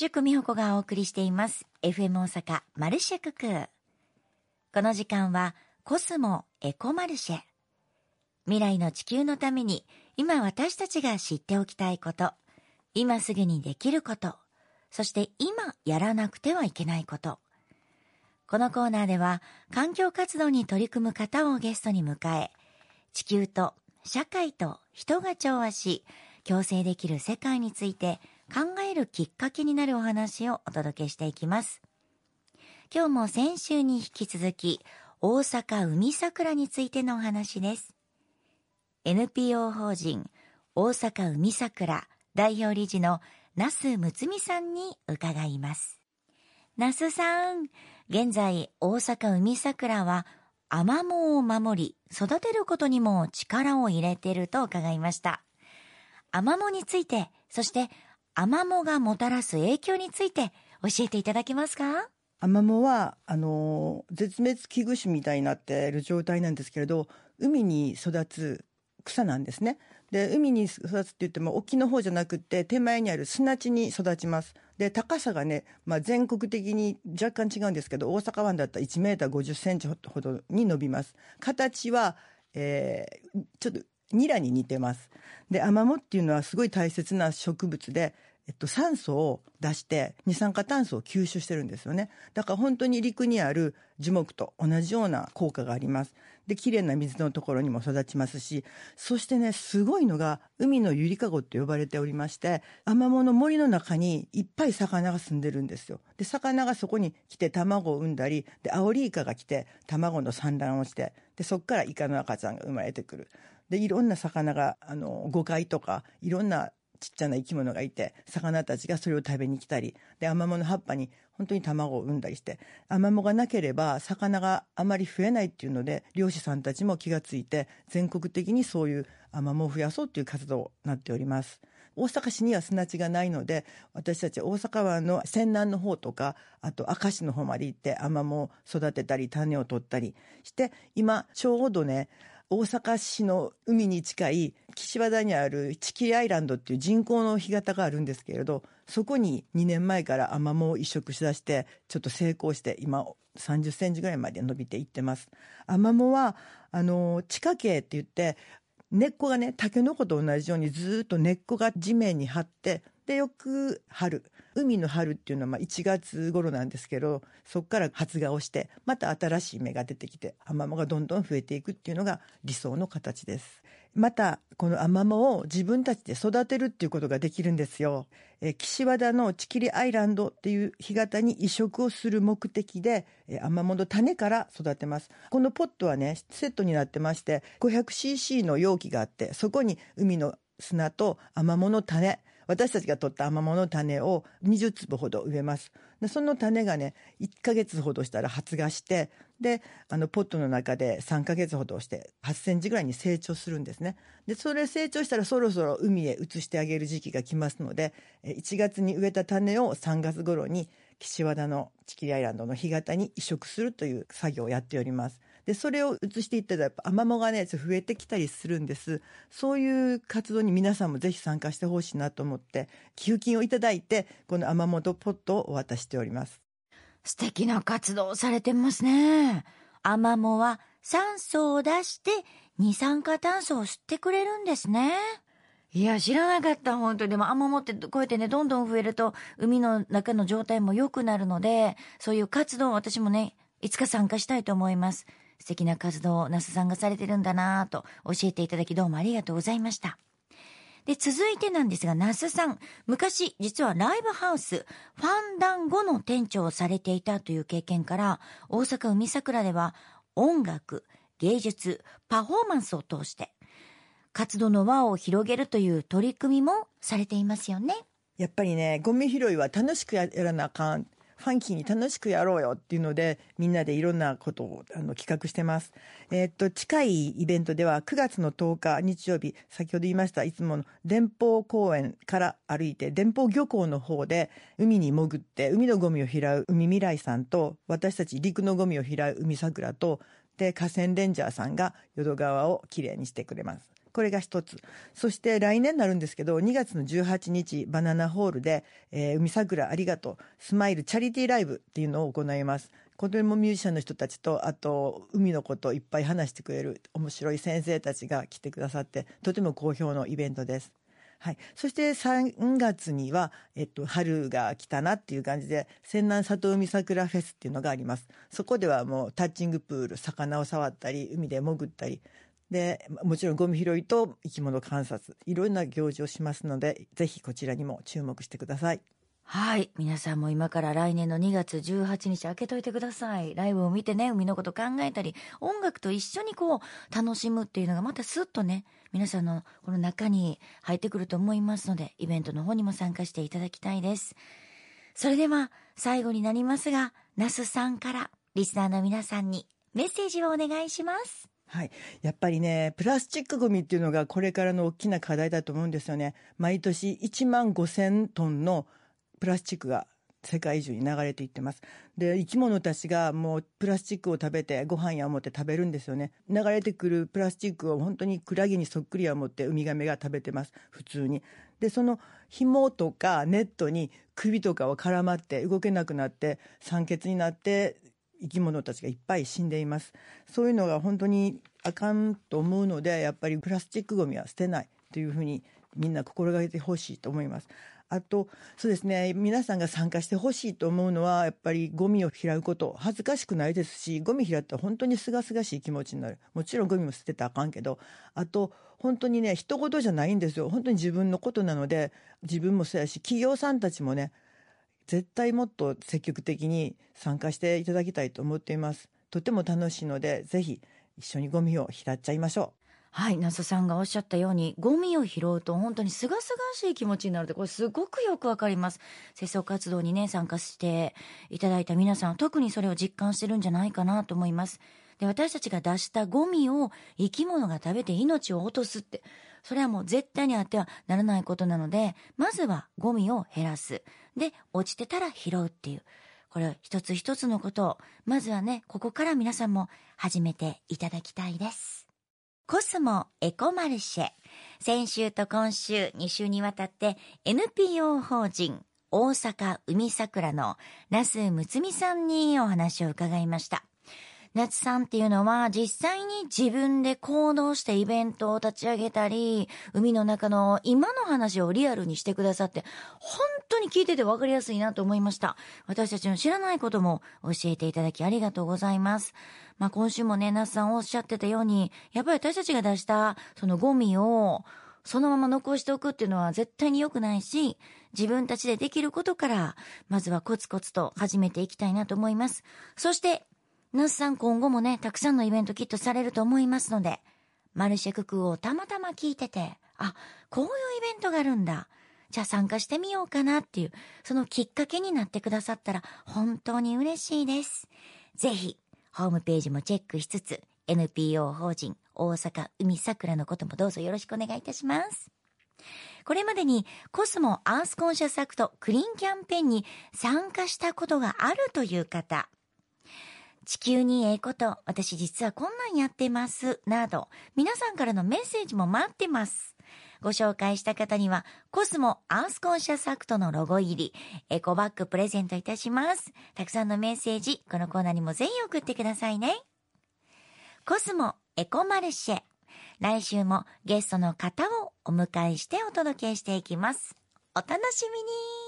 宿美穂子がお送りしています。FM 大阪マルシェクク。この時間はコスモエコマルシェ。未来の地球のために今私たちが知っておきたいこと、今すぐにできること、そして今やらなくてはいけないこと。このコーナーでは環境活動に取り組む方をゲストに迎え、地球と社会と人が調和し、共生できる世界について考えるきっかけになるお話をお届けしていきます。今日も先週に引き続き、大阪海桜についてのお話です。NPO 法人大阪海桜代表理事の那須睦美さんに伺います。那須さん、現在大阪海桜はアマモを守り育てることにも力を入れていると伺いました。アマモについて、そしてアマモがもたらす影響について教えていただけますか？アマモは、あの、絶滅危惧種みたいになっている状態なんですけれど、海に育つ草なんですね。で、海に育つって言っても沖の方じゃなくて手前にある砂地に育ちます。で、高さがね、まあ、全国的に若干違うんですけど、大阪湾だったら1メーター50センチほどに伸びます。形は、えー、ちょっとニラに似てます。で、アマモっていうのはすごい大切な植物で、えっと、酸素を出して二酸化炭素を吸収してるんですよね。だから本当に陸にある樹木と同じような効果があります。で、綺麗な水のところにも育ちますし、そしてね、すごいのが海のゆりかごって呼ばれておりまして、アマモの森の中にいっぱい魚が住んでるんですよ。で、魚がそこに来て卵を産んだり、で、アオリイカが来て卵の産卵をして、で、そこからイカの赤ちゃんが生まれてくる。で、いろんな魚が、あの、誤解とか、いろんなちっちゃな生き物がいて、魚たちがそれを食べに来たり、で、アマモの葉っぱに本当に卵を産んだりして、アマモがなければ魚があまり増えないっていうので、漁師さんたちも気がついて、全国的にそういうアマモを増やそうっていう活動になっております。大阪市には砂地がないので、私たち大阪湾の泉南の方とか、あと明石の方まで行ってアマモを育てたり、種を取ったりして、今、ちょうどね、大阪市の海に近い岸和田にあるチキリアイランドっていう人工の干潟があるんですけれど、そこに2年前からアマモを移植しだして、ちょっと成功して今30センチぐらいまで伸びていってます。アマモは、あの、地下茎って言って、根っこがね、タケノコと同じようにずっと根っこが地面に張って、で、よく春、海の春っていうのはまあ1月頃なんですけど、そこから発芽をして、また新しい芽が出てきて、アマモがどんどん増えていくっていうのが理想の形です。また、このアマモを自分たちで育てるっていうことができるんですよ。え岸和田のチキリアイランドっていう干潟に移植をする目的で、えアマモの種から育てます。このポットはね、セットになってまして、500cc の容器があって、そこに海の砂とアマモの種、私たちが取ったアマモの種を20粒ほど植えます。でその種がね、1ヶ月ほどしたら発芽して、で、あの、ポットの中で3ヶ月ほどして、8センチぐらいに成長するんですね。で、それ成長したらそろそろ海へ移してあげる時期が来ますので、1月に植えた種を3月頃に岸和田のチキリアイランドの干潟に移植するという作業をやっております。で、それを移していったら、やっぱアマモがね、増えてきたりするんです。そういう活動に皆さんもぜひ参加してほしいなと思って、寄付金をいただいて、このアマモとポットをお渡ししております。素敵な活動をされてますね。アマモは酸素を出して二酸化炭素を吸ってくれるんですね。いや、知らなかった、本当に。でも、アマモってこうやってね、どんどん増えると、海の中の状態も良くなるので、そういう活動を私もね、いつか参加したいと思います。素敵な活動を那須さんがされてるんだなと教えていただきどうもありがとうございました。で、続いてなんですが、那須さん、昔、実はライブハウス、ファンダンゴの店長をされていたという経験から、大阪海桜では、音楽、芸術、パフォーマンスを通して、活動の輪を広げるという取り組みもされていますよね。やっぱりね、ゴミ拾いは楽しくやらなあかん。ファンキーに楽しくやろうよっていうので、みんなでいろんなことをあの企画してます。えー、っと、近いイベントでは9月の10日日曜日、先ほど言いました、いつもの電報公園から歩いて、電報漁港の方で海に潜って、海のゴミを拾う海未来さんと、私たち陸のゴミを拾う海桜と、で、河川レンジャーさんが淀川をきれいにしてくれます。これが一つ。そして来年になるんですけど、2月の18日、バナナホールで、えー、海桜ありがとう、スマイルチャリティーライブっていうのを行います。これもミュージシャンの人たちと、あと、海のことをいっぱい話してくれる面白い先生たちが来てくださって、とても好評のイベントです。はい、そして3月には、えっと、春が来たなっていう感じで泉南里海桜フェスっていうのがありますそこではもうタッチングプール魚を触ったり海で潜ったりでもちろんゴミ拾いと生き物観察いろんな行事をしますのでぜひこちらにも注目してください。はい。皆さんも今から来年の2月18日開けといてください。ライブを見てね、海のこと考えたり、音楽と一緒にこう、楽しむっていうのがまたスッとね、皆さんのこの中に入ってくると思いますので、イベントの方にも参加していただきたいです。それでは、最後になりますが、那須さんから、リスナーの皆さんにメッセージをお願いします。はい、やっぱりねプラスチックごみっていうのがこれからの大きな課題だと思うんですよね。毎年1万5000トンのプラスチックが世界中に流れていってます。で生き物たちがもうプラスチックを食べてご飯や思って食べるんですよね。流れてくるプラスチックを本当にクラゲにそっくりや思ってウミガメが食べてます。普通に。でその紐とかネットに首とかは絡まって動けなくなって酸欠になって生き物たちがいっぱい死んでいます。そういうのが本当にあかんと思うのでやっぱりプラスチックごみは捨てないというふうにみんな心がけてほしいと思います。あとそうですね皆さんが参加してほしいと思うのはやっぱりゴミを拾うこと。恥ずかしくないですしゴミ拾ったら本当にすがすがしい気持ちになる。もちろんゴミも捨てたらあかんけど。あと本当にね人事じゃないんですよ。本当に自分のことなので自分もそうやし企業さんたちもね絶対もっと積極的に参加していただきたいと思っていますとても楽しいのでぜひ一緒にゴミを拾っちゃいましょうはい、那須さんがおっしゃったように、ゴミを拾うと本当にすがすがしい気持ちになるって、これすごくよくわかります。清掃活動にね、参加していただいた皆さん、特にそれを実感してるんじゃないかなと思います。で、私たちが出したゴミを生き物が食べて命を落とすって、それはもう絶対にあってはならないことなので、まずはゴミを減らす。で、落ちてたら拾うっていう。これ一つ一つのことを、まずはね、ここから皆さんも始めていただきたいです。コスモエコマルシェ。先週と今週2週にわたって NPO 法人大阪海桜の那須睦美さんにお話を伺いました。夏さんっていうのは実際に自分で行動してイベントを立ち上げたり、海の中の今の話をリアルにしてくださって、本当に聞いてて分かりやすいなと思いました。私たちの知らないことも教えていただきありがとうございます。まあ今週もね、夏さんおっしゃってたように、やっぱり私たちが出したそのゴミを、そのまま残しておくっていうのは絶対に良くないし、自分たちでできることから、まずはコツコツと始めていきたいなと思います。そして、ナスさん今後もね、たくさんのイベントきっとされると思いますので、マルシェククをたまたま聞いてて、あ、こういうイベントがあるんだ。じゃあ参加してみようかなっていう、そのきっかけになってくださったら本当に嬉しいです。ぜひ、ホームページもチェックしつつ、NPO 法人大阪海桜のこともどうぞよろしくお願いいたします。これまでにコスモアースコンシャスアクトクリーンキャンペーンに参加したことがあるという方、地球にええこと、私実はこんなんやってます、など、皆さんからのメッセージも待ってます。ご紹介した方には、コスモアースコンシャスアクトのロゴ入り、エコバッグプレゼントいたします。たくさんのメッセージ、このコーナーにもぜひ送ってくださいね。コスモエコマルシェ。来週もゲストの方をお迎えしてお届けしていきます。お楽しみに